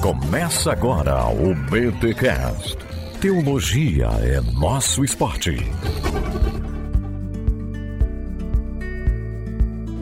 Começa agora o BTCast. Teologia é nosso esporte.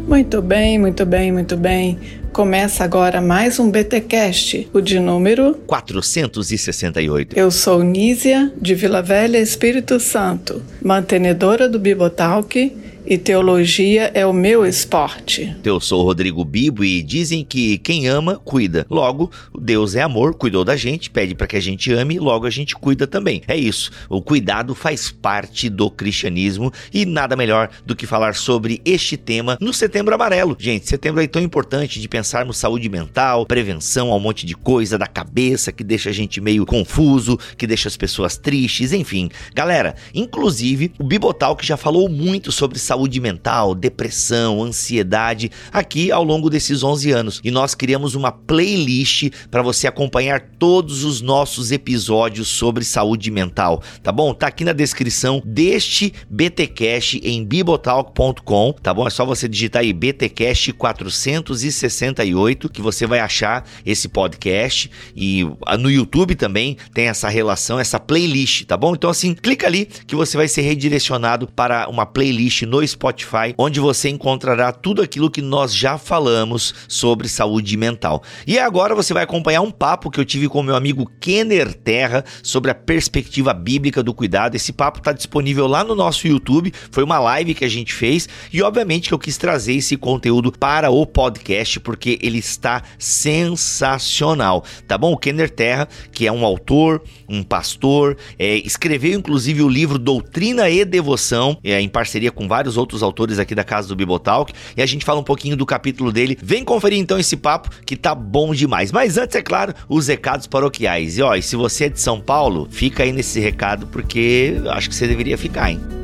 Muito bem, muito bem, muito bem. Começa agora mais um BTcast, o de número 468. Eu sou Nísia, de Vila Velha, Espírito Santo, mantenedora do Bibotalk e teologia é o meu esporte. Eu sou Rodrigo Bibo e dizem que quem ama, cuida. Logo, Deus é amor, cuidou da gente, pede para que a gente ame, logo a gente cuida também. É isso. O cuidado faz parte do cristianismo e nada melhor do que falar sobre este tema no Setembro Amarelo. Gente, setembro é tão importante de pensarmos saúde mental, prevenção a um monte de coisa da cabeça que deixa a gente meio confuso, que deixa as pessoas tristes, enfim. Galera, inclusive o Bibotal que já falou muito sobre saúde saúde mental, depressão, ansiedade, aqui ao longo desses 11 anos. E nós criamos uma playlist para você acompanhar todos os nossos episódios sobre saúde mental, tá bom? Tá aqui na descrição deste BTcast em bibotalk.com, tá bom? É só você digitar aí BTcast 468 que você vai achar esse podcast e ah, no YouTube também tem essa relação, essa playlist, tá bom? Então assim, clica ali que você vai ser redirecionado para uma playlist no Spotify, onde você encontrará tudo aquilo que nós já falamos sobre saúde mental. E agora você vai acompanhar um papo que eu tive com meu amigo Kenner Terra sobre a perspectiva bíblica do cuidado. Esse papo está disponível lá no nosso YouTube, foi uma live que a gente fez e obviamente que eu quis trazer esse conteúdo para o podcast porque ele está sensacional, tá bom? O Kenner Terra, que é um autor, um pastor, é, escreveu inclusive o livro Doutrina e Devoção, é, em parceria com vários vários outros autores aqui da casa do Bibotalk e a gente fala um pouquinho do capítulo dele. Vem conferir então esse papo que tá bom demais. Mas antes, é claro, os recados paroquiais. E ó, e se você é de São Paulo, fica aí nesse recado porque acho que você deveria ficar, hein?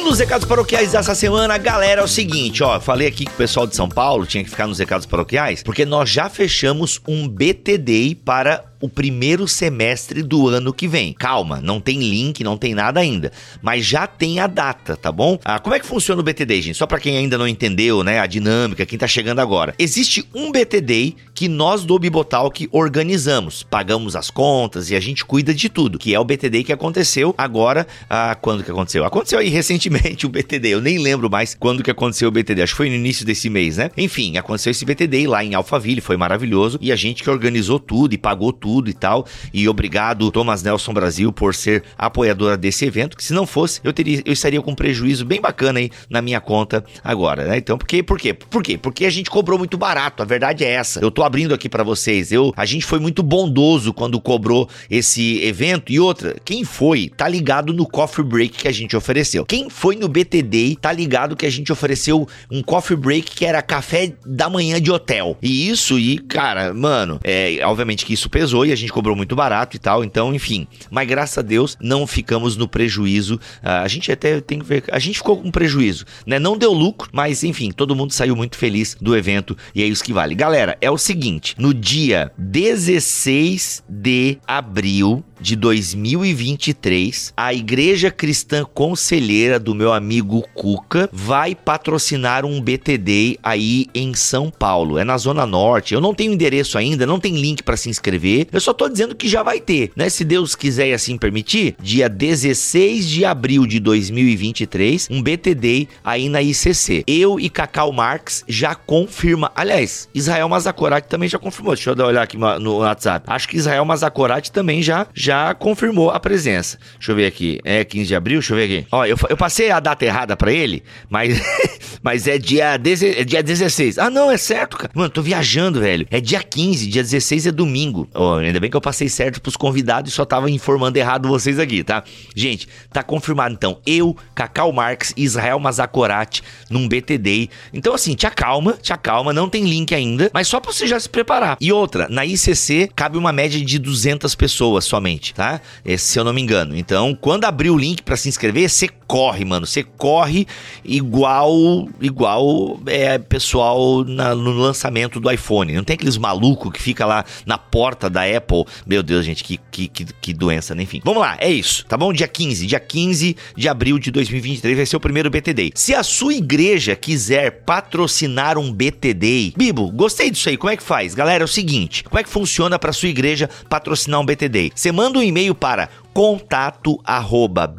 Nos recados paroquiais dessa semana, galera, é o seguinte, ó, falei aqui que o pessoal de São Paulo tinha que ficar nos recados paroquiais, porque nós já fechamos um BTD para o primeiro semestre do ano que vem. Calma, não tem link, não tem nada ainda, mas já tem a data, tá bom? Ah, como é que funciona o BTD, gente? Só para quem ainda não entendeu, né, a dinâmica, quem tá chegando agora. Existe um BTD que nós do Bibotalk organizamos, pagamos as contas e a gente cuida de tudo, que é o BTD que aconteceu agora, ah, quando que aconteceu? Aconteceu aí recentemente o BTD, eu nem lembro mais quando que aconteceu o BTD, acho que foi no início desse mês, né? Enfim, aconteceu esse BTD lá em Alphaville, foi maravilhoso e a gente que organizou tudo e pagou tudo tudo e tal. E obrigado, Thomas Nelson Brasil, por ser apoiadora desse evento, que se não fosse, eu teria eu estaria com um prejuízo bem bacana aí na minha conta agora, né? Então, por quê? Por quê? Por quê? Porque a gente cobrou muito barato, a verdade é essa. Eu tô abrindo aqui para vocês. Eu, a gente foi muito bondoso quando cobrou esse evento e outra, quem foi tá ligado no coffee break que a gente ofereceu. Quem foi no BTD tá ligado que a gente ofereceu um coffee break que era café da manhã de hotel. E isso e, cara, mano, é, obviamente que isso pesou e a gente cobrou muito barato e tal, então, enfim. Mas graças a Deus não ficamos no prejuízo. Uh, a gente até tem que ver. A gente ficou com prejuízo, né? Não deu lucro, mas enfim, todo mundo saiu muito feliz do evento e é isso que vale. Galera, é o seguinte: no dia 16 de abril de 2023, a Igreja Cristã Conselheira do meu amigo Cuca vai patrocinar um BTD aí em São Paulo. É na Zona Norte. Eu não tenho endereço ainda, não tem link para se inscrever. Eu só tô dizendo que já vai ter, né? Se Deus quiser e assim permitir, dia 16 de abril de 2023, um BTD aí na ICC. Eu e Cacau Marx já confirma. Aliás, Israel Mazakorati também já confirmou. Deixa eu dar uma olhar aqui no WhatsApp. Acho que Israel Mazakorati também já já já confirmou a presença. Deixa eu ver aqui. É 15 de abril? Deixa eu ver aqui. Ó, eu, eu passei a data errada para ele, mas, mas é dia, deze, é dia 16. Ah, não, é certo, cara. Mano, tô viajando, velho. É dia 15, dia 16 é domingo. Oh, ainda bem que eu passei certo pros convidados e só tava informando errado vocês aqui, tá? Gente, tá confirmado então. Eu, Cacau Marx e Israel Mazakorati num BTD. Então, assim, te acalma, te acalma. Não tem link ainda, mas só pra você já se preparar. E outra, na ICC cabe uma média de 200 pessoas somente tá? Esse, se eu não me engano. Então, quando abrir o link para se inscrever, você corre, mano. Você corre igual igual é pessoal na, no lançamento do iPhone. Não tem aqueles malucos que fica lá na porta da Apple. Meu Deus, gente, que, que, que, que doença, né? Enfim. Vamos lá, é isso, tá bom? Dia 15, dia 15 de abril de 2023 vai ser o primeiro BTD. Se a sua igreja quiser patrocinar um BTD, Bibo, gostei disso aí, como é que faz? Galera, é o seguinte, como é que funciona para sua igreja patrocinar um BTD? Você manda um e-mail para contato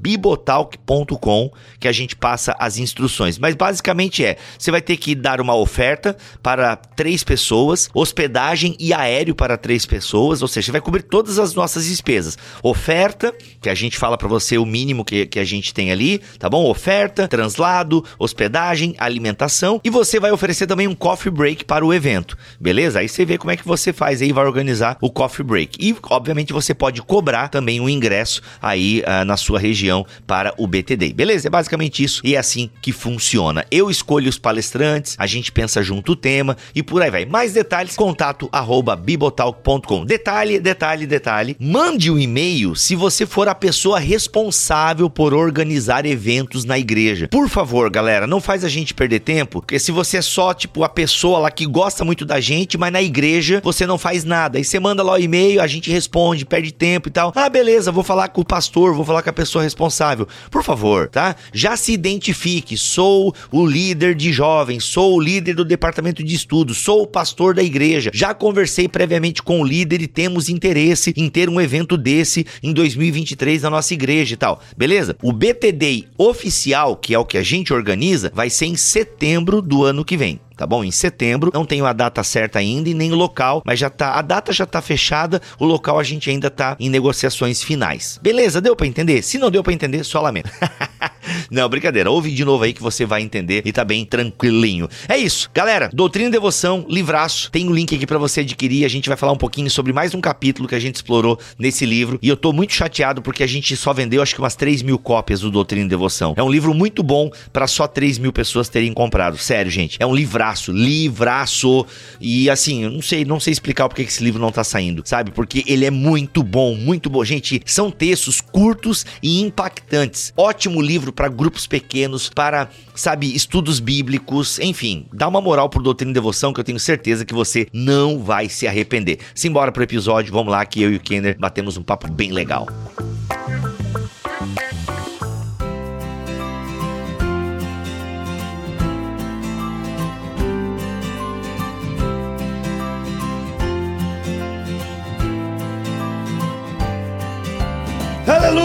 bibotalk.com que a gente passa as instruções. Mas basicamente é, você vai ter que dar uma oferta para três pessoas, hospedagem e aéreo para três pessoas, ou seja, vai cobrir todas as nossas despesas. Oferta, que a gente fala para você o mínimo que, que a gente tem ali, tá bom? Oferta, translado, hospedagem, alimentação e você vai oferecer também um coffee break para o evento, beleza? Aí você vê como é que você faz aí, vai organizar o coffee break. E, obviamente, você pode cobrar também o ingresso acesso aí uh, na sua região para o BTD. Beleza? É basicamente isso e é assim que funciona. Eu escolho os palestrantes, a gente pensa junto o tema e por aí vai. Mais detalhes, contato arroba bibotalk.com. Detalhe, detalhe, detalhe. Mande o um e-mail se você for a pessoa responsável por organizar eventos na igreja. Por favor, galera, não faz a gente perder tempo, porque se você é só, tipo, a pessoa lá que gosta muito da gente, mas na igreja você não faz nada. Aí você manda lá o e-mail, a gente responde, perde tempo e tal. Ah, beleza, vou falar falar com o pastor, vou falar com a pessoa responsável. Por favor, tá? Já se identifique. Sou o líder de jovens, sou o líder do departamento de estudos, sou o pastor da igreja. Já conversei previamente com o líder e temos interesse em ter um evento desse em 2023 na nossa igreja e tal. Beleza? O BTD oficial, que é o que a gente organiza, vai ser em setembro do ano que vem tá bom? Em setembro, não tenho a data certa ainda e nem o local, mas já tá, a data já tá fechada, o local a gente ainda tá em negociações finais. Beleza, deu para entender? Se não deu para entender, só lamento. Não, brincadeira. Ouve de novo aí que você vai entender e tá bem tranquilinho. É isso, galera. Doutrina e Devoção, livraço. Tem um link aqui para você adquirir. A gente vai falar um pouquinho sobre mais um capítulo que a gente explorou nesse livro. E eu tô muito chateado porque a gente só vendeu acho que umas 3 mil cópias do Doutrina e Devoção. É um livro muito bom para só 3 mil pessoas terem comprado. Sério, gente. É um livraço, livraço. E assim, eu não sei, não sei explicar porque esse livro não tá saindo, sabe? Porque ele é muito bom, muito bom. Gente, são textos curtos e impactantes. Ótimo livro para grupos pequenos, para, sabe, estudos bíblicos, enfim, dá uma moral pro Doutrina e Devoção que eu tenho certeza que você não vai se arrepender. Simbora pro episódio, vamos lá que eu e o Kenner batemos um papo bem legal.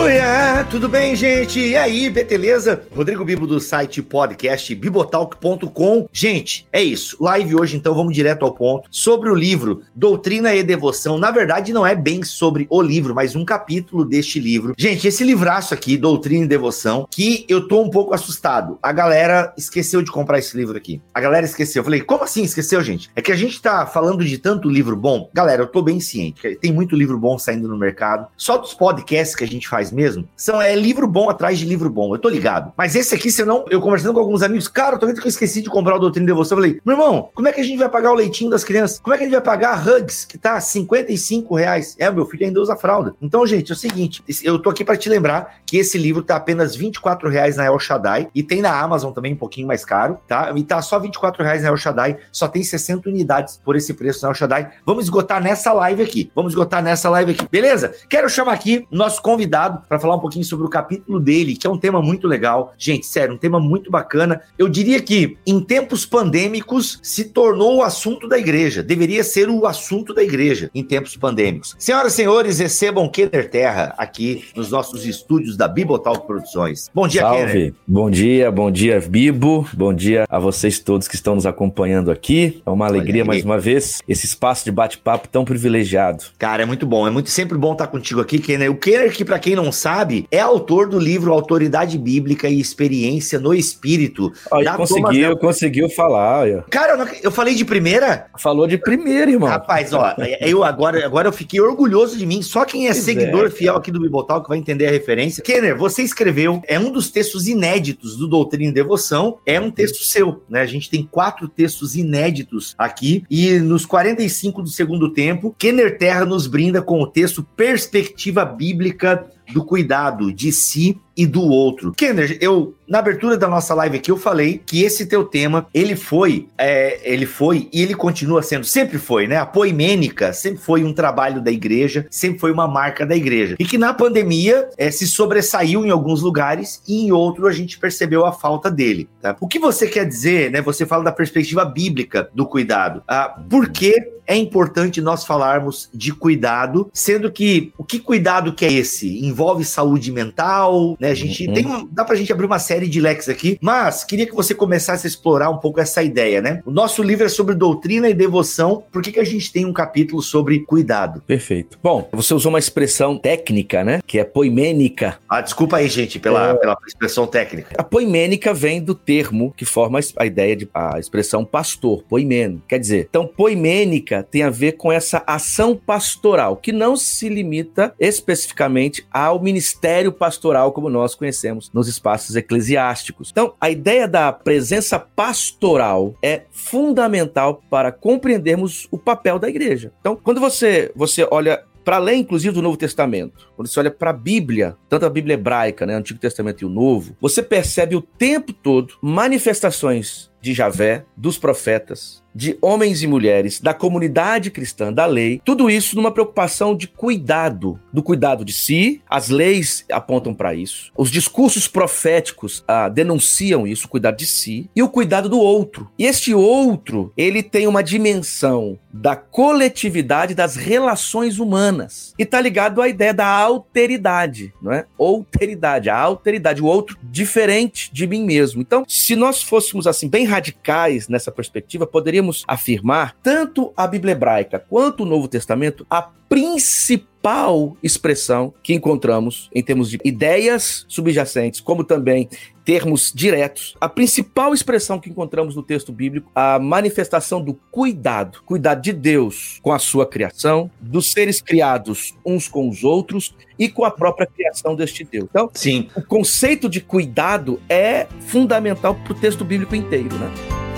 Aleluia! Tudo bem, gente? E aí, beleza? Rodrigo Bibo do site podcast bibotalk.com. Gente, é isso. Live hoje, então, vamos direto ao ponto. Sobre o livro Doutrina e Devoção. Na verdade, não é bem sobre o livro, mas um capítulo deste livro. Gente, esse livraço aqui, Doutrina e Devoção, que eu tô um pouco assustado. A galera esqueceu de comprar esse livro aqui. A galera esqueceu. Eu falei, como assim esqueceu, gente? É que a gente tá falando de tanto livro bom. Galera, eu tô bem ciente. Tem muito livro bom saindo no mercado. Só dos podcasts que a gente faz mesmo, são é livro bom atrás de livro bom. Eu tô ligado. Mas esse aqui, se eu não. Eu conversando com alguns amigos, cara, eu tô vendo que eu esqueci de comprar o Doutrina de Devoção. Eu falei, meu irmão, como é que a gente vai pagar o leitinho das crianças? Como é que a gente vai pagar a Hugs, que tá 55 reais? É, meu filho ainda usa fralda. Então, gente, é o seguinte, eu tô aqui para te lembrar que esse livro tá apenas 24 reais na El Shaddai e tem na Amazon também um pouquinho mais caro, tá? E tá só 24 reais na El Shaddai, só tem 60 unidades por esse preço na El Shaddai. Vamos esgotar nessa live aqui. Vamos esgotar nessa live aqui, beleza? Quero chamar aqui nosso convidado para falar um pouquinho sobre o capítulo dele, que é um tema muito legal. Gente, sério, um tema muito bacana. Eu diria que em tempos pandêmicos se tornou o assunto da igreja. Deveria ser o assunto da igreja em tempos pandêmicos. Senhoras e senhores, recebam Kenner Terra aqui nos nossos estúdios da Bibotalk Produções. Bom dia, Salve. Kenner. Bom dia, bom dia, Bibo. Bom dia a vocês todos que estão nos acompanhando aqui. É uma alegria mais uma vez esse espaço de bate-papo tão privilegiado. Cara, é muito bom. É muito sempre bom estar contigo aqui, Kenner. O Kenner que para quem não sabe, é autor do livro Autoridade Bíblica e Experiência no Espírito. Olha, conseguiu, conseguiu falar. Cara, eu, não, eu, falei de primeira? Falou de primeira, irmão. Rapaz, ó, eu agora, agora eu fiquei orgulhoso de mim. Só quem é pois seguidor é, fiel aqui do Bibotal que vai entender a referência. Kenner, você escreveu, é um dos textos inéditos do Doutrina e Devoção, é um texto seu, né? A gente tem quatro textos inéditos aqui e nos 45 do segundo tempo, Kenner Terra nos brinda com o texto Perspectiva Bíblica do cuidado de si e do outro. Kenner, eu na abertura da nossa live aqui eu falei que esse teu tema ele foi, é, ele foi e ele continua sendo, sempre foi, né? A poimênica sempre foi um trabalho da igreja, sempre foi uma marca da igreja e que na pandemia é, se sobressaiu em alguns lugares e em outro a gente percebeu a falta dele. Tá? O que você quer dizer, né? Você fala da perspectiva bíblica do cuidado. Ah, por que é importante nós falarmos de cuidado, sendo que o que cuidado que é esse? Envolve saúde mental, né? A gente uhum. tem uma, dá pra gente abrir uma série de leques aqui, mas queria que você começasse a explorar um pouco essa ideia, né? O nosso livro é sobre doutrina e devoção, por que, que a gente tem um capítulo sobre cuidado? Perfeito. Bom, você usou uma expressão técnica, né? Que é poimênica. Ah, desculpa aí, gente, pela, é... pela expressão técnica. A poimênica vem do termo que forma a ideia de a expressão pastor, poimeno. Quer dizer, então poimênica tem a ver com essa ação pastoral, que não se limita especificamente ao ministério pastoral como nós conhecemos nos espaços eclesiásticos. Então, a ideia da presença pastoral é fundamental para compreendermos o papel da igreja. Então, quando você, você olha para além, inclusive, do Novo Testamento, quando você olha para a Bíblia, tanto a Bíblia hebraica, né, Antigo Testamento e o Novo, você percebe o tempo todo manifestações de Javé, dos profetas, de homens e mulheres da comunidade cristã da lei, tudo isso numa preocupação de cuidado, do cuidado de si, as leis apontam para isso, os discursos proféticos ah, denunciam isso, o cuidado de si, e o cuidado do outro. E este outro, ele tem uma dimensão da coletividade das relações humanas, e está ligado à ideia da alteridade, não é? Alteridade, a alteridade, o outro diferente de mim mesmo. Então, se nós fôssemos assim bem radicais nessa perspectiva, poderia poderíamos afirmar, tanto a Bíblia hebraica quanto o Novo Testamento, a principal expressão que encontramos em termos de ideias subjacentes, como também termos diretos, a principal expressão que encontramos no texto bíblico, a manifestação do cuidado, cuidado de Deus com a sua criação, dos seres criados uns com os outros e com a própria criação deste Deus. Então, Sim. o conceito de cuidado é fundamental para o texto bíblico inteiro, né?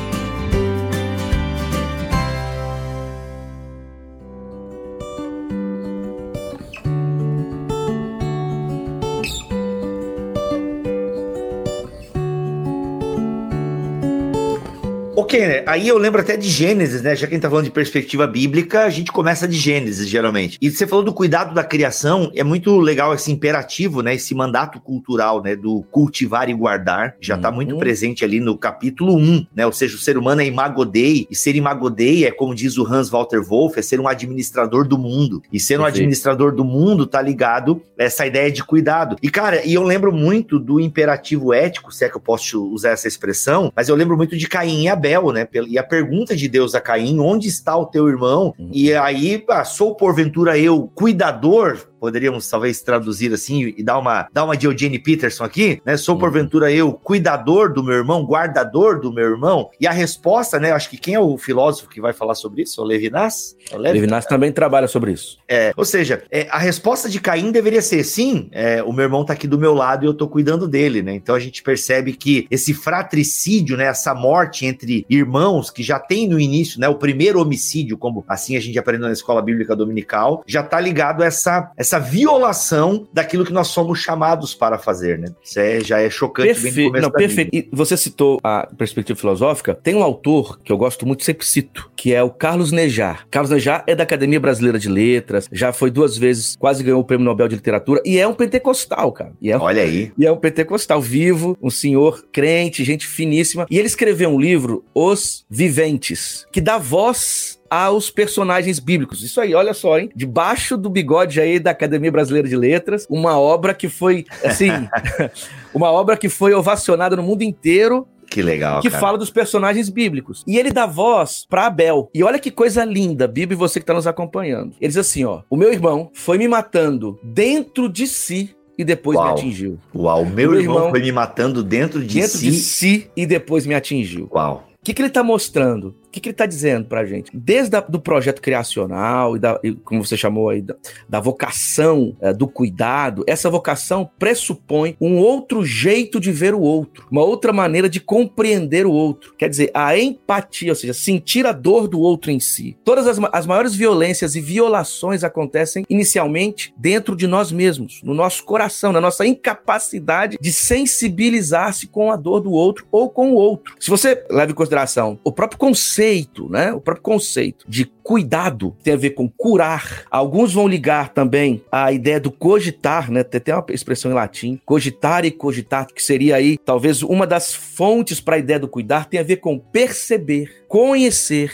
Kenner, aí eu lembro até de Gênesis, né? Já que a gente tá falando de perspectiva bíblica, a gente começa de Gênesis, geralmente. E você falou do cuidado da criação, é muito legal esse imperativo, né? Esse mandato cultural, né? Do cultivar e guardar, já tá muito uhum. presente ali no capítulo 1, né? Ou seja, o ser humano é imagodei, e ser imagodei é, como diz o Hans Walter Wolff, é ser um administrador do mundo. E ser um administrador do mundo tá ligado a essa ideia de cuidado. E, cara, e eu lembro muito do imperativo ético, se é que eu posso usar essa expressão, mas eu lembro muito de Caim e Abel, né? E a pergunta de Deus a Caim, onde está o teu irmão? Uhum. E aí, ah, sou porventura eu cuidador poderíamos talvez traduzir assim e dar uma, dar uma de Eugene Peterson aqui, né? Sou porventura eu cuidador do meu irmão, guardador do meu irmão? E a resposta, né? Acho que quem é o filósofo que vai falar sobre isso? O Levinas? O Levinas, Levinas também trabalha sobre isso. É, ou seja, é, a resposta de Caim deveria ser sim, é, o meu irmão tá aqui do meu lado e eu tô cuidando dele, né? Então a gente percebe que esse fratricídio, né? Essa morte entre irmãos que já tem no início, né? O primeiro homicídio, como assim a gente aprendeu na escola bíblica dominical, já tá ligado a essa, essa essa violação daquilo que nós somos chamados para fazer, né? Isso é, já é chocante perfeito, bem no começo Não, perfeito. E você citou a perspectiva filosófica. Tem um autor que eu gosto muito, sempre cito, que é o Carlos Nejar. Carlos Nejar é da Academia Brasileira de Letras, já foi duas vezes, quase ganhou o Prêmio Nobel de Literatura, e é um pentecostal, cara. É um, Olha aí. E é um pentecostal vivo, um senhor crente, gente finíssima. E ele escreveu um livro, Os Viventes, que dá voz aos personagens bíblicos. Isso aí, olha só, hein? Debaixo do bigode aí da Academia Brasileira de Letras, uma obra que foi, assim, uma obra que foi ovacionada no mundo inteiro que legal. Que cara. fala dos personagens bíblicos. E ele dá voz para Abel. E olha que coisa linda, Bíblia e você que tá nos acompanhando. Ele diz assim: ó, o meu irmão foi me matando dentro de si e depois Uau. me atingiu. Uau, o meu, o meu irmão, irmão, foi me matando dentro de dentro si. Dentro de si e depois me atingiu. Uau. O que, que ele está mostrando? Que, que ele está dizendo para a gente? Desde o projeto criacional e, da, e, como você chamou aí, da, da vocação é, do cuidado, essa vocação pressupõe um outro jeito de ver o outro, uma outra maneira de compreender o outro. Quer dizer, a empatia, ou seja, sentir a dor do outro em si. Todas as, as maiores violências e violações acontecem inicialmente dentro de nós mesmos, no nosso coração, na nossa incapacidade de sensibilizar-se com a dor do outro ou com o outro. Se você leva em consideração o próprio conceito, né? O próprio conceito de cuidado tem a ver com curar. Alguns vão ligar também a ideia do cogitar, né? Tem até uma expressão em latim, cogitar e cogitar, que seria aí talvez uma das fontes para a ideia do cuidar, tem a ver com perceber, conhecer.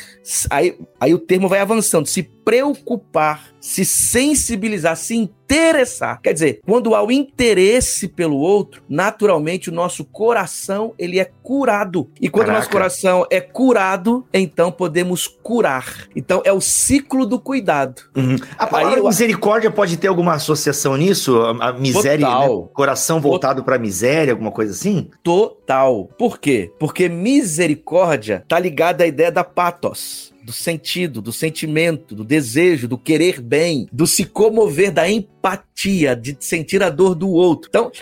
Aí, aí o termo vai avançando, se preocupar, se sensibilizar, se interessar. Quer dizer, quando há o interesse pelo outro, naturalmente o nosso coração ele é curado. E quando o nosso coração é curado, então podemos curar. Então é o ciclo do cuidado. Uhum. A palavra misericórdia pode ter alguma associação nisso? A, miséria, né? coração voltado para miséria, alguma coisa assim? Total. Por quê? Porque misericórdia tá ligada à ideia da patos do sentido, do sentimento, do desejo, do querer bem, do se comover, da empatia, de sentir a dor do outro. Então,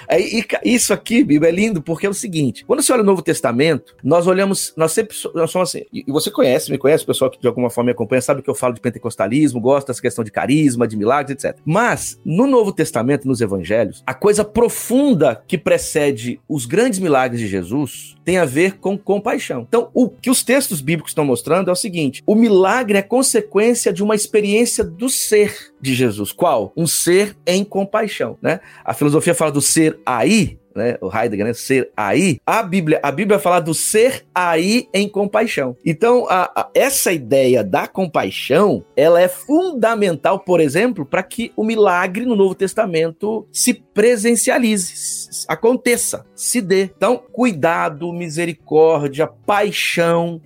isso aqui, Bíblia, é lindo porque é o seguinte: quando você olha o Novo Testamento, nós olhamos, nós sempre nós somos assim, e você conhece, me conhece, o pessoal que de alguma forma me acompanha, sabe que eu falo de pentecostalismo, gosto dessa questão de carisma, de milagres, etc. Mas, no Novo Testamento, nos evangelhos, a coisa profunda que precede os grandes milagres de Jesus tem a ver com compaixão. Então, o que os textos bíblicos estão mostrando é o seguinte: o milagre é consequência de uma experiência do ser de Jesus. Qual? Um ser em compaixão, né? A filosofia fala do ser aí, né, o Heidegger, né, ser aí, a Bíblia, a Bíblia fala do ser aí em compaixão. Então, a, a, essa ideia da compaixão, ela é fundamental, por exemplo, para que o milagre no Novo Testamento se presencialize, aconteça, se dê. Então, cuidado, misericórdia, paixão,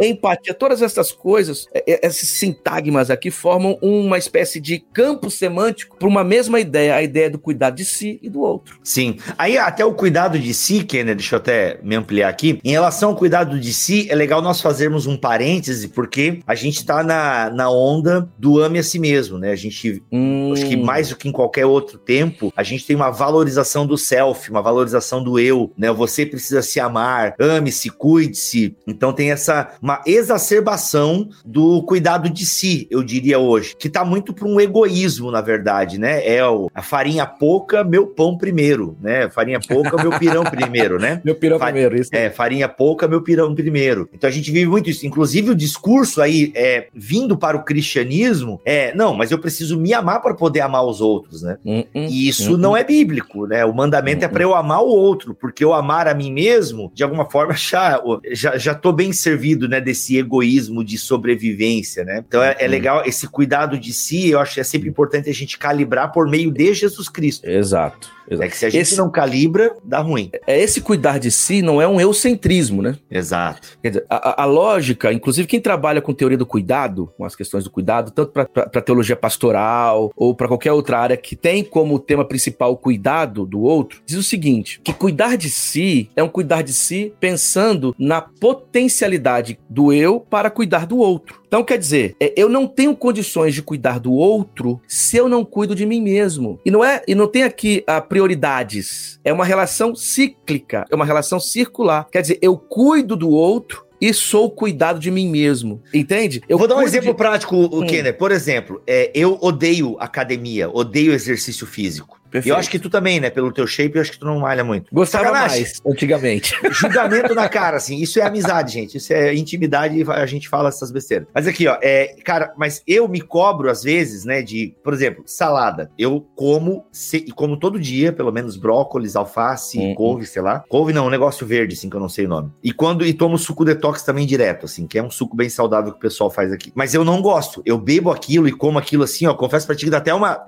empatia, todas essas coisas, esses sintagmas aqui formam uma espécie de campo semântico para uma mesma ideia, a ideia do cuidado de si e do outro. Sim. Aí até o cuidado de si, Kenner, deixa eu até me ampliar aqui. Em relação ao cuidado de si, é legal nós fazermos um parêntese, porque a gente tá na, na onda do ame a si mesmo, né? A gente, hum. acho que mais do que em qualquer outro tempo, a gente tem uma valorização do self, uma valorização do eu, né? Você precisa se amar, ame-se, cuide-se. Então tem essa, uma exacerbação do cuidado de si, eu diria hoje, que tá muito para um egoísmo, na verdade, né? É o, a farinha pouca, meu pão primeiro, né? Farinha pouca, meu pirão primeiro, né? meu pirão Fa primeiro, isso. É, farinha pouca, meu pirão primeiro. Então a gente vive muito isso. Inclusive o discurso aí, é, vindo para o cristianismo, é, não, mas eu preciso me amar para poder amar os outros, né? Hum, hum, e isso hum, não hum. é bíblico, né? O mandamento é para eu amar o outro, porque eu amar a mim mesmo, de alguma forma, já, já, já tô bem servido, né? Desse egoísmo de sobrevivência, né? Então é, é legal esse cuidado de si, eu acho que é sempre importante a gente calibrar por meio de Jesus Cristo. Exato. Exato. É que se a gente esse, não calibra, dá ruim. É esse cuidar de si não é um eucentrismo, né? Exato. Quer dizer, a, a lógica, inclusive quem trabalha com teoria do cuidado, com as questões do cuidado, tanto para teologia pastoral ou para qualquer outra área que tem como tema principal o cuidado do outro, diz o seguinte: que cuidar de si é um cuidar de si pensando na potencialidade do eu para cuidar do outro. Então, quer dizer, é, eu não tenho condições de cuidar do outro se eu não cuido de mim mesmo. E não é, e não tem aqui a prioridades. É uma relação cíclica, é uma relação circular. Quer dizer, eu cuido do outro e sou cuidado de mim mesmo. Entende? Eu vou dar um exemplo de... prático, o hum. Kenner. Por exemplo, é, eu odeio academia, odeio exercício físico. Perfeito. Eu acho que tu também, né? Pelo teu shape, eu acho que tu não malha muito. Gostava Sacanagem. mais, antigamente. Julgamento na cara, assim. Isso é amizade, gente. Isso é intimidade e a gente fala essas besteiras. Mas aqui, ó, é, cara, mas eu me cobro às vezes, né, de, por exemplo, salada. Eu como, se, como todo dia, pelo menos brócolis, alface, uhum. couve, sei lá. Couve não, um negócio verde, assim, que eu não sei o nome. E quando, e tomo suco detox também direto, assim, que é um suco bem saudável que o pessoal faz aqui. Mas eu não gosto. Eu bebo aquilo e como aquilo assim, ó, confesso pra ti que dá até uma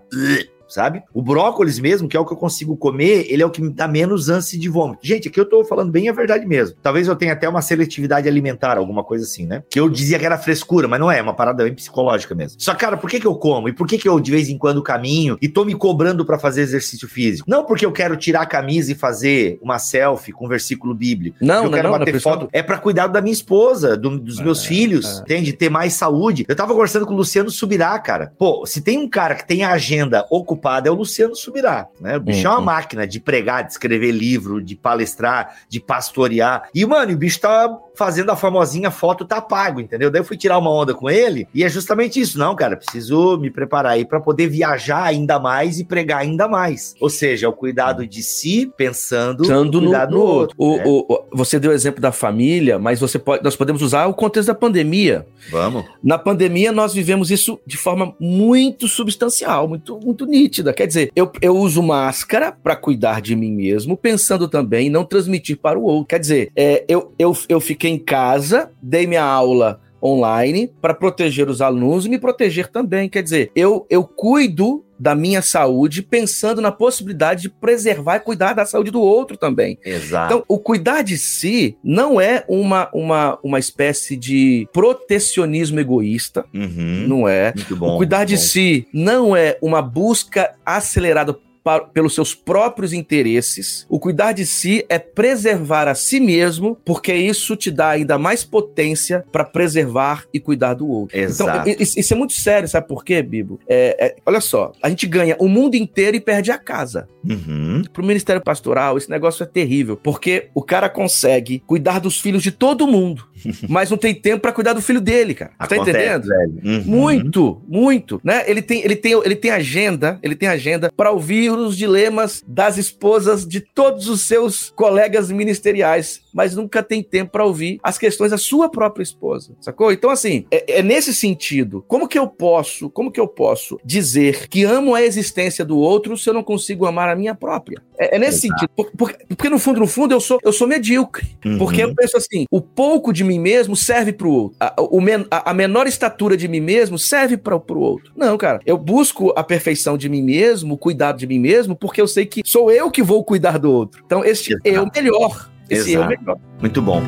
sabe? O brócolis mesmo, que é o que eu consigo comer, ele é o que me dá menos ânsia de vômito. Gente, aqui eu tô falando bem a verdade mesmo. Talvez eu tenha até uma seletividade alimentar, alguma coisa assim, né? Que eu dizia que era frescura, mas não é, é uma parada bem psicológica mesmo. Só, cara, por que que eu como? E por que que eu de vez em quando caminho e tô me cobrando para fazer exercício físico? Não porque eu quero tirar a camisa e fazer uma selfie com um versículo bíblico. Não, eu não, quero não, bater não, foto. É para cuidar da minha esposa, do- dos meus É, filhos, é. entende? Ter mais saúde. Eu tava conversando com o Luciano Subirá, cara. Pô, se tem um cara que tem a agenda ocupada, é o Luciano Subirá, né? O bicho é uma Uhum. máquina de pregar, de escrever livro, de palestrar, de pastorear. E, mano, o bicho tá fazendo a famosinha foto tá pago, entendeu? Daí eu fui tirar uma onda com ele e é justamente isso. Não, cara, preciso me preparar aí para poder viajar ainda mais e pregar ainda mais. Ou seja, o cuidado de si pensando, Pensando no, cuidado no outro. O- né? o- o- você deu o exemplo da família, mas você pode, nós podemos usar o contexto da pandemia. Vamos. Na pandemia, nós vivemos isso de forma muito substancial, muito, muito nítida. Quer dizer, eu, eu uso máscara para cuidar de mim mesmo, pensando também em não transmitir para o outro. Quer dizer, é, eu, eu, eu fiquei em casa, dei minha aula online para proteger os alunos e me proteger também. Quer dizer, eu, eu cuido da minha saúde pensando na possibilidade de preservar e cuidar da saúde do outro também. Exato. Então, o cuidar de si não é uma, uma, uma espécie de protecionismo egoísta, Uhum. não é. Muito bom. o cuidar de bom. si não é uma busca acelerada pa- pelos seus próprios interesses. O cuidar de si é preservar a si mesmo, porque isso te dá ainda mais potência para preservar e cuidar do outro. Exato. Então, i- i- isso é muito sério, sabe por quê, Bibo? É, é, olha só, a gente ganha o mundo inteiro e perde a casa Uhum. pro ministério pastoral, esse negócio é terrível, porque o cara consegue cuidar dos filhos de todo mundo, mas não tem tempo pra cuidar do filho dele, cara. Tá Acontece, entendendo? velho. Uhum. Muito, muito, né? Ele tem, ele tem, ele tem agenda, ele tem agenda para ouvir os dilemas das esposas de todos os seus colegas ministeriais, mas nunca tem tempo para ouvir as questões da sua própria esposa, sacou? Então assim, é, é nesse sentido. Como que eu posso, como que eu posso dizer que amo a existência do outro se eu não consigo amar a minha própria? É, é nesse sentido, Por- por- porque, no fundo, no fundo eu sou, eu sou medíocre. Uhum. Porque eu penso assim: o pouco de mim mesmo serve pro outro. A, o men- a- a menor estatura de mim mesmo serve para pro outro. Não, cara. Eu busco a perfeição de mim mesmo, o cuidado de mim mesmo, porque eu sei que sou eu que vou cuidar do outro. Então, esse Exato. eu melhor. Esse eu Exato. melhor. Muito bom.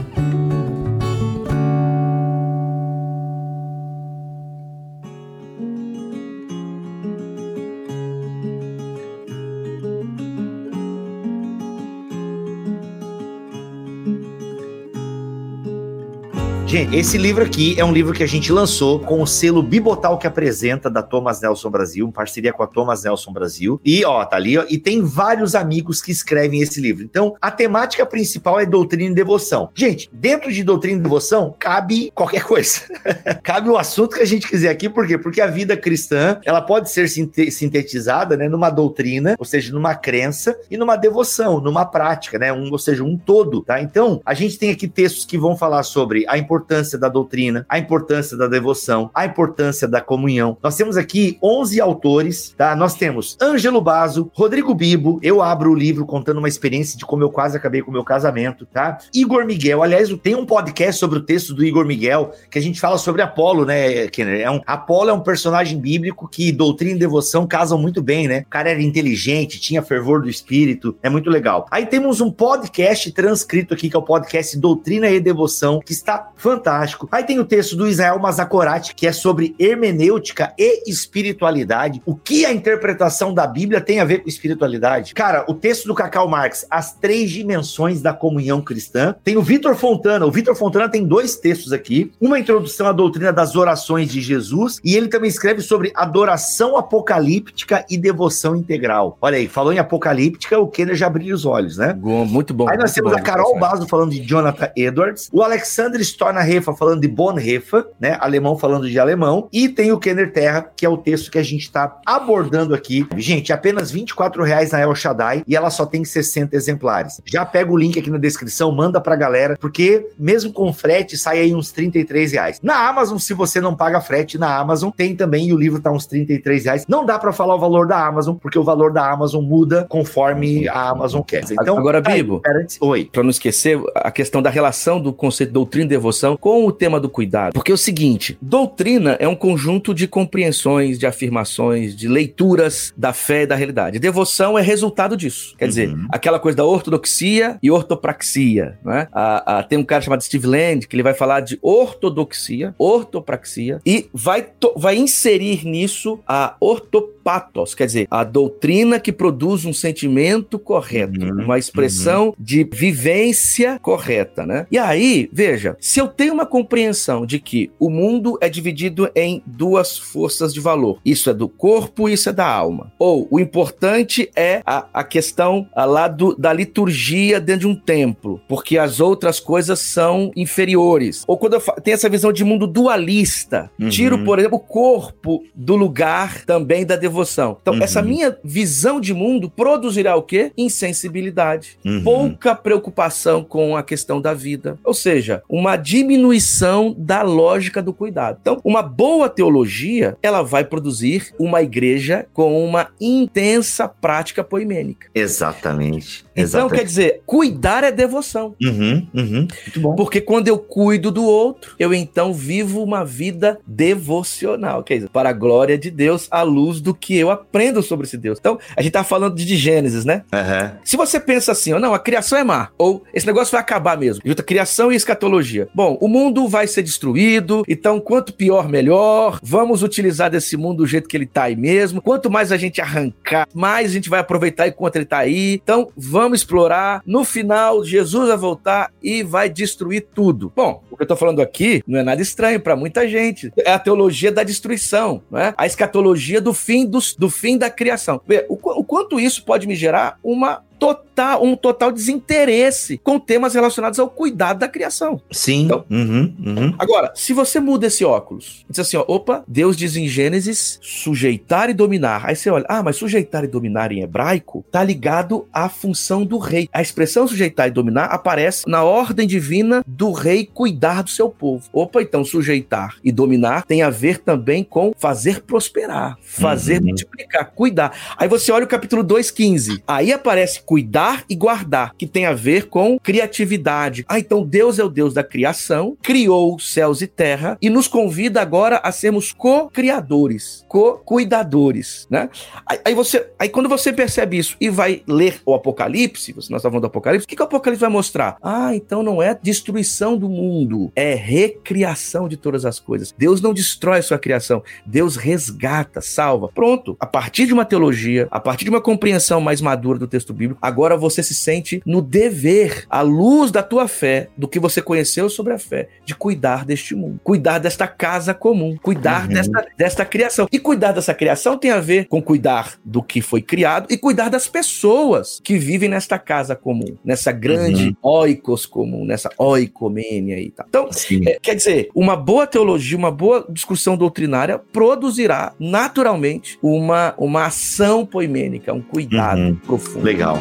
Gente, esse livro aqui é um livro que a gente lançou com o selo Bibotal que apresenta da Thomas Nelson Brasil, em parceria com a Thomas Nelson Brasil. E ó, tá ali, ó, e tem vários amigos que escrevem esse livro. Então, a temática principal é doutrina e devoção. Gente, dentro de doutrina e devoção cabe qualquer coisa. cabe o assunto que a gente quiser aqui, por quê? Porque a vida cristã, ela pode ser sinte- sintetizada, né, numa doutrina, ou seja, numa crença e numa devoção, numa prática, né, um, ou seja, um todo, tá? Então, a gente tem aqui textos que vão falar sobre a importância da doutrina, a importância da devoção, a importância da comunhão. Nós temos aqui 11 autores, tá? Nós temos Ângelo Basso, Rodrigo Bibo, eu abro o livro contando uma experiência de como eu quase acabei com o meu casamento, tá? Igor Miguel, aliás, tem um podcast sobre o texto do Igor Miguel que a gente fala sobre Apolo, né, Kenner? É um, Apolo é um personagem bíblico que doutrina e devoção casam muito bem, né? O cara era inteligente, tinha fervor do espírito, é muito legal. Aí temos um podcast transcrito aqui, que é o podcast Doutrina e Devoção, que está. Aí tem o texto do Israel Mazakorati, que é sobre hermenêutica e espiritualidade. O que a interpretação da Bíblia tem a ver com espiritualidade? Cara, o texto do Cacau Marx, As Três Dimensões da Comunhão Cristã. Tem o Vitor Fontana. O Vitor Fontana tem dois textos aqui. Uma introdução à doutrina das orações de Jesus. E ele também escreve sobre adoração apocalíptica e devoção integral. Olha aí, falou em apocalíptica, o Kenner já brilha os olhos, né? Bom, Muito bom. Aí nós temos bom, a Carol. Basso falando de Jonathan Edwards, o Alexander Stornarrefa falando de Bonhoeffer, né, alemão falando de alemão, e tem o Kenner Terra, que é o texto que a gente está abordando aqui. Gente, apenas 24 reais na El Shaddai e ela só tem 60 exemplares. Já pega o link aqui na descrição, manda pra galera, porque mesmo com frete sai aí uns 33 reais. Na Amazon, se você não paga frete na Amazon, tem também e o livro tá uns 33 reais. Não dá pra falar o valor da Amazon, porque o valor da Amazon muda conforme a Amazon quer. Então, Agora, tá aí, Bibo. pera- Oi. Para não esquecer, a questão da relação do conceito de doutrina e devoção relação com o tema do cuidado. Porque é o seguinte: doutrina é um conjunto de compreensões, de afirmações, de leituras da fé e da realidade. Devoção é resultado disso. Quer dizer, Uhum. aquela coisa da ortodoxia e ortopraxia. Né? A- a- tem um cara chamado Steve Land que ele vai falar de ortodoxia, ortopraxia e vai, vai inserir nisso a ortopatos, quer dizer, a doutrina que produz um sentimento correto, Uhum, uma expressão de vivência correta, né? E aí, veja, se eu tenho uma compreensão de que o mundo é dividido em duas forças de valor, isso é do corpo, isso é da alma, ou o importante é a, a questão ah, lá do, da liturgia dentro de um templo, porque as outras coisas são inferiores, ou quando eu tenho essa visão de mundo dualista, Uhum. tiro, por exemplo, o corpo do lugar também da devoção. Então, Uhum. essa minha visão de mundo produzirá o quê? Insensibilidade Uhum. pouca preocupação com a questão da vida, ou seja, uma diminuição da lógica do cuidado. Então, uma boa teologia, ela vai produzir uma igreja com uma intensa prática poimênica. Exatamente. Então, Exatamente. quer dizer, cuidar é devoção. Uhum, uhum. Muito bom. Porque quando eu cuido do outro, eu então vivo uma vida devocional, quer dizer, para a glória de Deus, à luz do que eu aprendo sobre esse Deus. Então, a gente tá falando de Gênesis, né? Aham. Se você pensa assim, ó, não, a criação é má, ou esse negócio vai acabar mesmo, junta criação e escatologia. Bom, o mundo vai ser destruído, então quanto pior, melhor. Vamos utilizar desse mundo do jeito que ele tá aí mesmo. Quanto mais a gente arrancar, mais a gente vai aproveitar enquanto ele tá aí. Então, vamos explorar. No final, Jesus vai voltar e vai destruir tudo. Bom, o que eu tô falando aqui não é nada estranho para muita gente. É a teologia da destruição, né? A escatologia do fim dos, do fim da criação. Vê, o, o quanto isso pode me gerar uma total, um total desinteresse com temas relacionados ao cuidado da criação. Sim. Então- Uhum, uhum. Agora, se você muda esse óculos, diz assim, ó, opa, Deus diz em Gênesis sujeitar e dominar. Aí você olha, ah, mas sujeitar e dominar em hebraico tá ligado à função do rei. A expressão sujeitar e dominar aparece na ordem divina do rei cuidar do seu povo. Opa, então sujeitar e dominar tem a ver também com fazer prosperar, fazer Uhum. multiplicar, cuidar. Aí você olha o capítulo 2:15. Aí aparece cuidar e guardar, que tem a ver com criatividade. Ah, então Deus é o Deus da criação, criou céus e terra e nos convida agora a sermos co-criadores, co-cuidadores, né? Aí, você, aí quando você percebe isso e vai ler o Apocalipse, nós estamos falando do Apocalipse, o que, que o Apocalipse vai mostrar? Ah, então não é destruição do mundo, é recriação de todas as coisas. Deus não destrói a sua criação, Deus resgata, salva. Pronto. A partir de uma teologia, a partir de uma compreensão mais madura do texto bíblico, agora você se sente no dever, à luz da tua fé, do que você conheceu sobre a fé, de cuidar deste mundo, cuidar desta casa comum, cuidar Uhum. desta, desta criação. E cuidar dessa criação tem a ver com cuidar do que foi criado e cuidar das pessoas que vivem nesta casa comum, nessa grande oikos comum, nessa oikomênia e tal. Então, Sim. é, quer dizer, uma boa teologia, uma boa discussão doutrinária produzirá naturalmente uma, uma ação poimênica, um cuidado Uhum. profundo. Legal.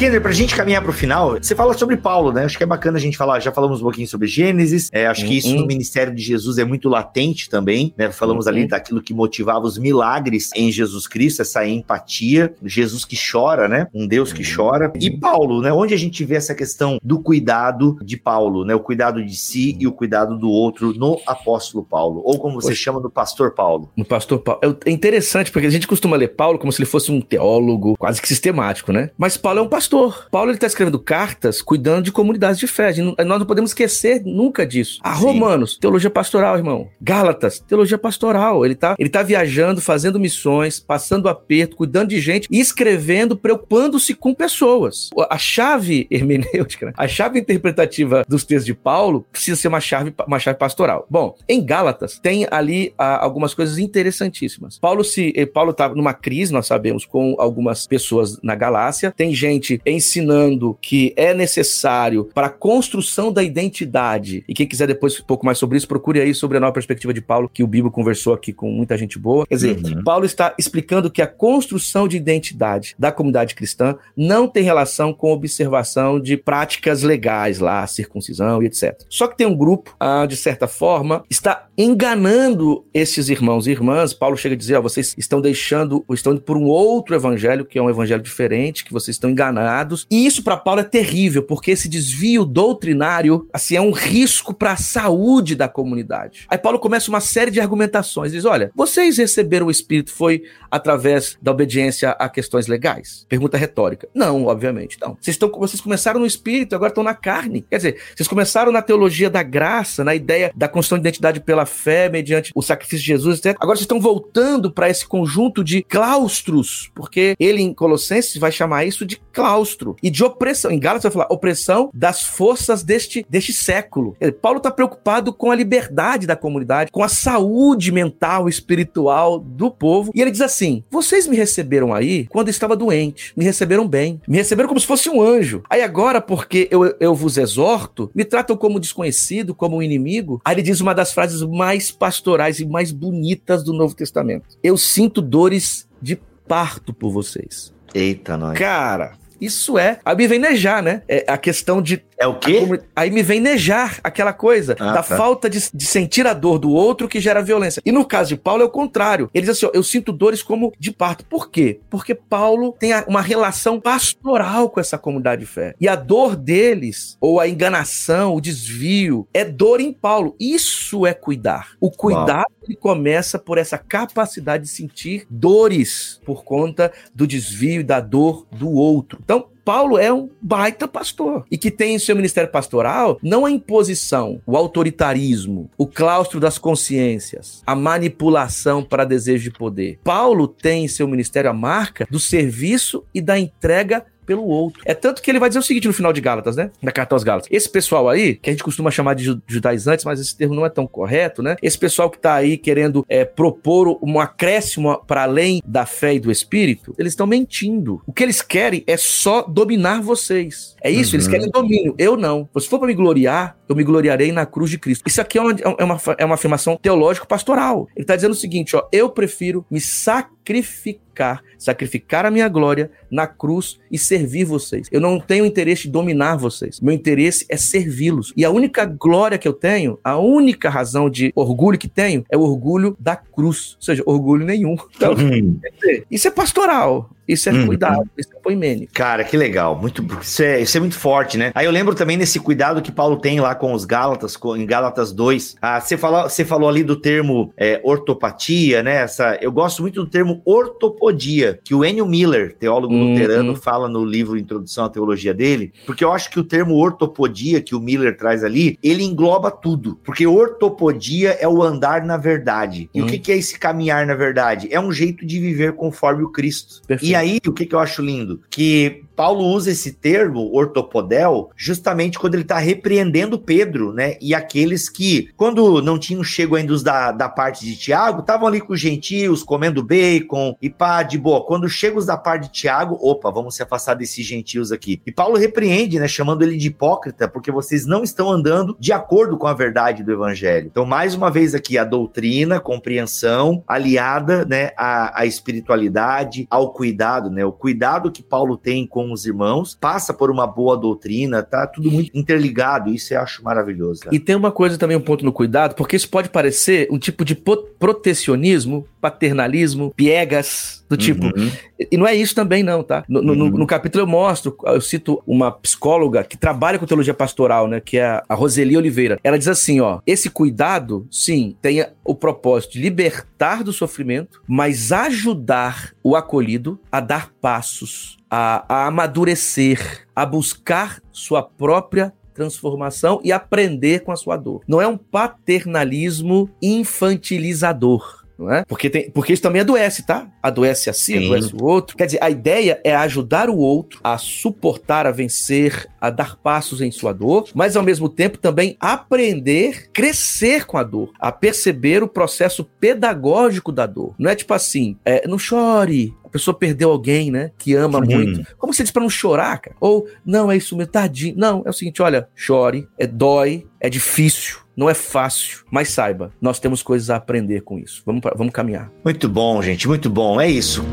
Kenner, pra gente caminhar pro final, você fala sobre Paulo, né? Acho que é bacana a gente falar. Já falamos um pouquinho sobre Gênesis. é, acho que isso Uhum. no ministério de Jesus é muito latente também, né? Falamos ali Uhum. daquilo que motivava os milagres em Jesus Cristo, essa empatia. Jesus que chora, né? Um Deus que Uhum. chora. E Paulo, né? Onde a gente vê essa questão do cuidado de Paulo, né? O cuidado de si e o cuidado do outro no apóstolo Paulo. Ou como você Poxa. chama no pastor Paulo. No pastor Paulo. É é interessante, porque a gente costuma ler Paulo como se ele fosse um teólogo, quase que sistemático, né? Mas Paulo é um pastor. Paulo ele tá escrevendo cartas cuidando de comunidades de fé. A Nós não podemos esquecer nunca disso. Sim. Romanos, teologia pastoral, irmão. Gálatas, teologia pastoral. Ele tá, ele tá viajando, fazendo missões, passando aperto, cuidando de gente e escrevendo, preocupando-se com pessoas. A chave hermenêutica, né? a chave interpretativa dos textos de Paulo precisa ser uma chave, uma chave pastoral. Bom, em Gálatas tem ali ah, algumas coisas interessantíssimas. Paulo se eh, Paulo tá numa crise, nós sabemos, com algumas pessoas na Galácia. Tem gente ensinando que é necessário para a construção da identidade, e quem quiser depois um pouco mais sobre isso, procure aí sobre a nova perspectiva de Paulo, que o Bíblia conversou aqui com muita gente boa. Quer dizer, uhum. Paulo está explicando que a construção de identidade da comunidade cristã não tem relação com observação de práticas legais lá, circuncisão e etc. Só que tem um grupo, ah, de certa forma, está enganando esses irmãos e irmãs. Paulo chega a dizer: ó, vocês estão deixando, estão indo por um outro evangelho, que é um evangelho diferente, que vocês estão enganados. E isso para Paulo é terrível, porque esse desvio doutrinário, assim, é um risco para a saúde da comunidade. Aí Paulo começa uma série de argumentações. Diz: olha, vocês receberam o Espírito foi através da obediência a questões legais? Pergunta retórica. Não, obviamente, não. Vocês, estão, vocês começaram no Espírito, agora estão na carne. Quer dizer, vocês começaram na teologia da graça, na ideia da construção de identidade pela fé, mediante o sacrifício de Jesus, etc. Agora vocês estão voltando para esse conjunto de claustros, porque ele em Colossenses vai chamar isso de claustro e de opressão. Em Gálatas vai falar opressão das forças deste, deste século. Paulo está preocupado com a liberdade da comunidade, com a saúde mental e espiritual do povo. E ele diz assim: vocês me receberam aí quando estava doente, me receberam bem, me receberam como se fosse um anjo. Aí agora, porque eu, eu vos exorto, me tratam como desconhecido, como um inimigo. Aí ele diz uma das frases mais pastorais e mais bonitas do Novo Testamento: Eu sinto dores de parto por vocês. Eita, nós. Cara, isso é. Aí me vem nejar, né? É a questão de. É o quê? Aí me vem nejar aquela coisa ah, da tá. falta de, de, sentir a dor do outro que gera violência. E no caso de Paulo é o contrário. Ele diz assim: ó, eu sinto dores como de parto. Por quê? Porque Paulo tem uma relação pastoral com essa comunidade de fé. E a dor deles, ou a enganação, o desvio, é dor em Paulo. Isso é cuidar. O cuidar ele começa por essa capacidade de sentir dores por conta do desvio e da dor do outro. Paulo é um baita pastor e que tem em seu ministério pastoral não a imposição, o autoritarismo, o claustro das consciências, a manipulação para desejo de poder. Paulo tem em seu ministério a marca do serviço e da entrega pelo outro. É tanto que ele vai dizer o seguinte no final de Gálatas, né? Na carta aos Gálatas. Esse pessoal aí, que a gente costuma chamar de judaizantes, mas esse termo não é tão correto, né? Esse pessoal que tá aí querendo é, propor um acréscimo para além da fé e do espírito, eles estão mentindo. O que eles querem é só dominar vocês. É isso, uhum. eles querem domínio. Eu não. Se for para me gloriar, eu me gloriarei na cruz de Cristo. Isso aqui é uma, é uma, é uma afirmação teológico-pastoral. Ele está dizendo o seguinte: ó, eu prefiro me sacrificar, sacrificar a minha glória na cruz e servir vocês. Eu não tenho interesse de dominar vocês. Meu interesse é servi-los. E a única glória que eu tenho, a única razão de orgulho que tenho, é o orgulho da cruz. Ou seja, orgulho nenhum. Então, uhum. isso é pastoral. Isso é uhum. cuidado, isso é poimênico. Cara, que legal. Muito, isso, é, isso é muito forte, né? Aí eu lembro também desse cuidado que Paulo tem lá com os Gálatas, com, em Gálatas 2. Ah, você, falou, você falou ali do termo é, ortopatia, né? Essa, eu gosto muito do termo ortopodia, que o Enio Miller, teólogo uhum. luterano, fala no livro Introdução à Teologia dele, porque eu acho que o termo ortopodia que o Miller traz ali, ele engloba tudo. Porque ortopodia é o andar na verdade. E uhum. o que, que é esse caminhar na verdade? É um jeito de viver conforme o Cristo. Perfeito. E aí, o que, que eu acho lindo? Que Paulo usa esse termo, ortopodel, justamente quando ele está repreendendo Pedro, né? E aqueles que, quando não tinham chego ainda os da, da parte de Tiago, estavam ali com os gentios, comendo bacon e pá, de boa. Quando chegam os da parte de Tiago, opa, vamos se afastar desses gentios aqui. E Paulo repreende, né? Chamando ele de hipócrita, porque vocês não estão andando de acordo com a verdade do evangelho. Então, mais uma vez aqui, a doutrina, a compreensão, aliada, né, à, à espiritualidade, ao cuidado, né? O cuidado que Paulo tem com os irmãos, passa por uma boa doutrina, tá tudo muito interligado, isso eu acho maravilhoso. E tem uma coisa também, um ponto no cuidado, porque isso pode parecer um tipo de protecionismo, paternalismo, piegas, do tipo. Uhum. E não é isso também, não, tá? No, no, uhum. no, capítulo eu mostro, eu cito uma psicóloga que trabalha com teologia pastoral, né? Que é a Roseli Oliveira. Ela diz assim: ó, esse cuidado, sim, tem o propósito de libertar do sofrimento, mas ajudar o acolhido a dar passos a, a amadurecer, a buscar sua própria transformação e aprender com a sua dor. Não é um paternalismo infantilizador não é? Porque, tem, porque isso também adoece, tá? Adoece a si, Sim. adoece o outro. Quer dizer, a ideia é ajudar o outro a suportar, a vencer, a dar passos em sua dor, mas ao mesmo tempo também aprender, crescer com a dor, a perceber o processo pedagógico da dor. Não é tipo assim, é, não chore, A pessoa perdeu alguém, né? Que ama Uhum. muito. Como você diz pra não chorar, cara? Ou, não, é isso mesmo, tadinho. Não, é o seguinte, olha, chore, é dói, é difícil, não é fácil, mas saiba, nós temos coisas a aprender com isso. Vamos, vamos caminhar. Muito bom, gente, muito bom. É isso.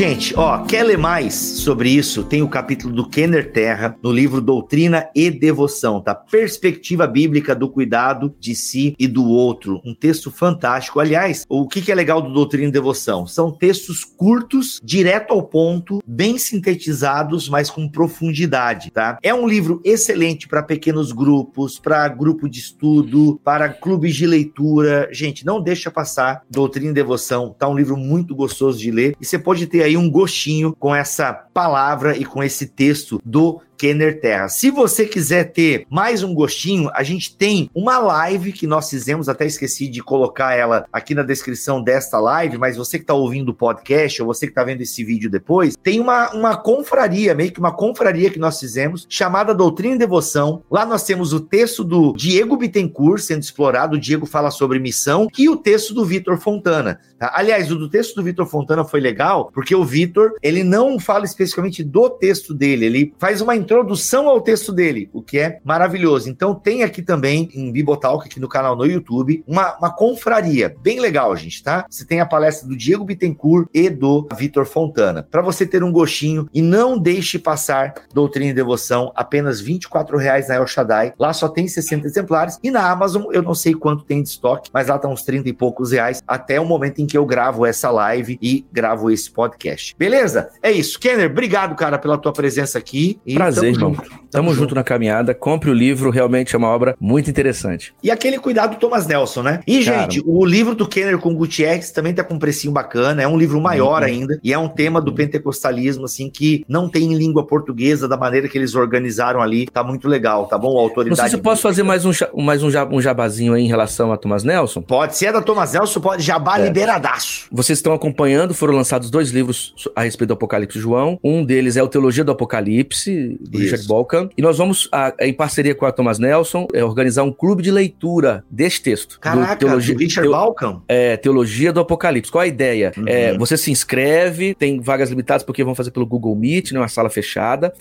Gente, ó, quer ler mais sobre isso? Tem o capítulo do Kenner Terra no livro Doutrina e Devoção, tá? Perspectiva bíblica do cuidado de si e do outro. Um texto fantástico. Aliás, o que, que é legal do Doutrina e Devoção? São textos curtos, direto ao ponto, bem sintetizados, mas com profundidade, tá? É um livro excelente para pequenos grupos, para grupo de estudo, para clubes de leitura. Gente, não deixa passar Doutrina e Devoção. Tá um livro muito gostoso de ler e você pode ter aí um gostinho com essa palavra e com esse texto do Kenner Terra. Se você quiser ter mais um gostinho, a gente tem uma live que nós fizemos, até esqueci de colocar ela aqui na descrição desta live, mas você que está ouvindo o podcast ou você que está vendo esse vídeo depois, tem uma, uma confraria, meio que uma confraria que nós fizemos, chamada Doutrina e Devoção. Lá nós temos o texto do Diego Bittencourt sendo explorado, o Diego fala sobre missão, e o texto do Vitor Fontana. tá? Aliás, o do texto do Vitor Fontana foi legal, porque o Vitor, ele não fala especificamente do texto dele, ele faz uma introdução ao texto dele, o que é maravilhoso. Então tem aqui também, em Bibotalk, aqui no canal no YouTube, uma, uma confraria, bem legal, gente, tá? Você tem a palestra do Diego Bittencourt e do Vitor Fontana, para você ter um gostinho e não deixe passar Doutrina e Devoção, apenas 24 reais na El Shaddai, lá só tem 60 exemplares, e na Amazon eu não sei quanto tem de estoque, mas lá tá uns 30 e poucos reais, até o momento em que eu gravo essa live e gravo esse podcast. Beleza? É isso. Kenner, obrigado, cara, pela tua presença aqui. E Prazer, tamo irmão. junto. Tamo junto na caminhada. Compre o livro, realmente é uma obra muito interessante. E aquele cuidado do Thomas Nelson, né? E, Cara. gente, o livro do Kenner com Gutierrez também tá com um precinho bacana, é um livro maior Uhum. ainda, e é um tema do pentecostalismo, assim, que não tem em língua portuguesa, da maneira que eles organizaram ali, tá muito legal, tá bom? A Não autoridade... sei se eu posso fazer mais um, mais um, um jabazinho aí em relação a Thomas Nelson. Pode, se é da Thomas Nelson, pode jabá É. liberadaço. Vocês estão acompanhando, foram lançados dois livros a respeito do Apocalipse João. Um deles é o Teologia do Apocalipse, do Isso. Richard Balkan. E nós vamos, a- em parceria com a Thomas Nelson, é, organizar um clube de leitura desse texto. do Caraca, Teologia, do Richard Teo- Balcom. é, Teologia do Apocalipse. Qual a ideia? Uhum. É, você se inscreve, tem vagas limitadas porque vão fazer pelo Google Meet, né, uma sala fechada.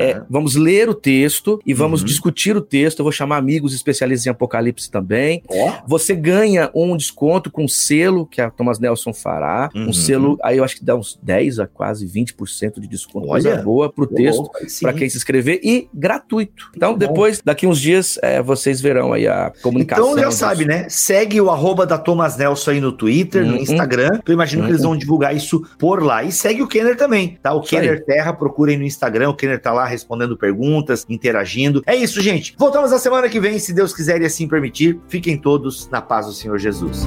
É, vamos ler o texto e vamos Uhum. discutir o texto. Eu vou chamar amigos especialistas em Apocalipse também. Ó, Você ganha um desconto com selo que a Thomas Nelson fará. Uhum. Um selo, aí eu acho que dá uns 10 a quase 20% de desconto. Olha, coisa boa pro texto. Para quem se inscrever e gratuito. Então, Muito bom. depois, daqui uns dias, é, vocês verão aí a comunicação. Então já dos- sabe, né? Segue o arroba da Thomas Nelson aí no Twitter, no Uhum. Instagram. Eu imagino que eles vão divulgar isso por lá. E segue o Kenner também, tá? O Isso Kenner Terra, procura aí no Instagram. O Kenner tá lá respondendo perguntas, interagindo. É isso, gente. Voltamos na semana que vem, se Deus quiser e assim permitir. Fiquem todos na paz do Senhor Jesus.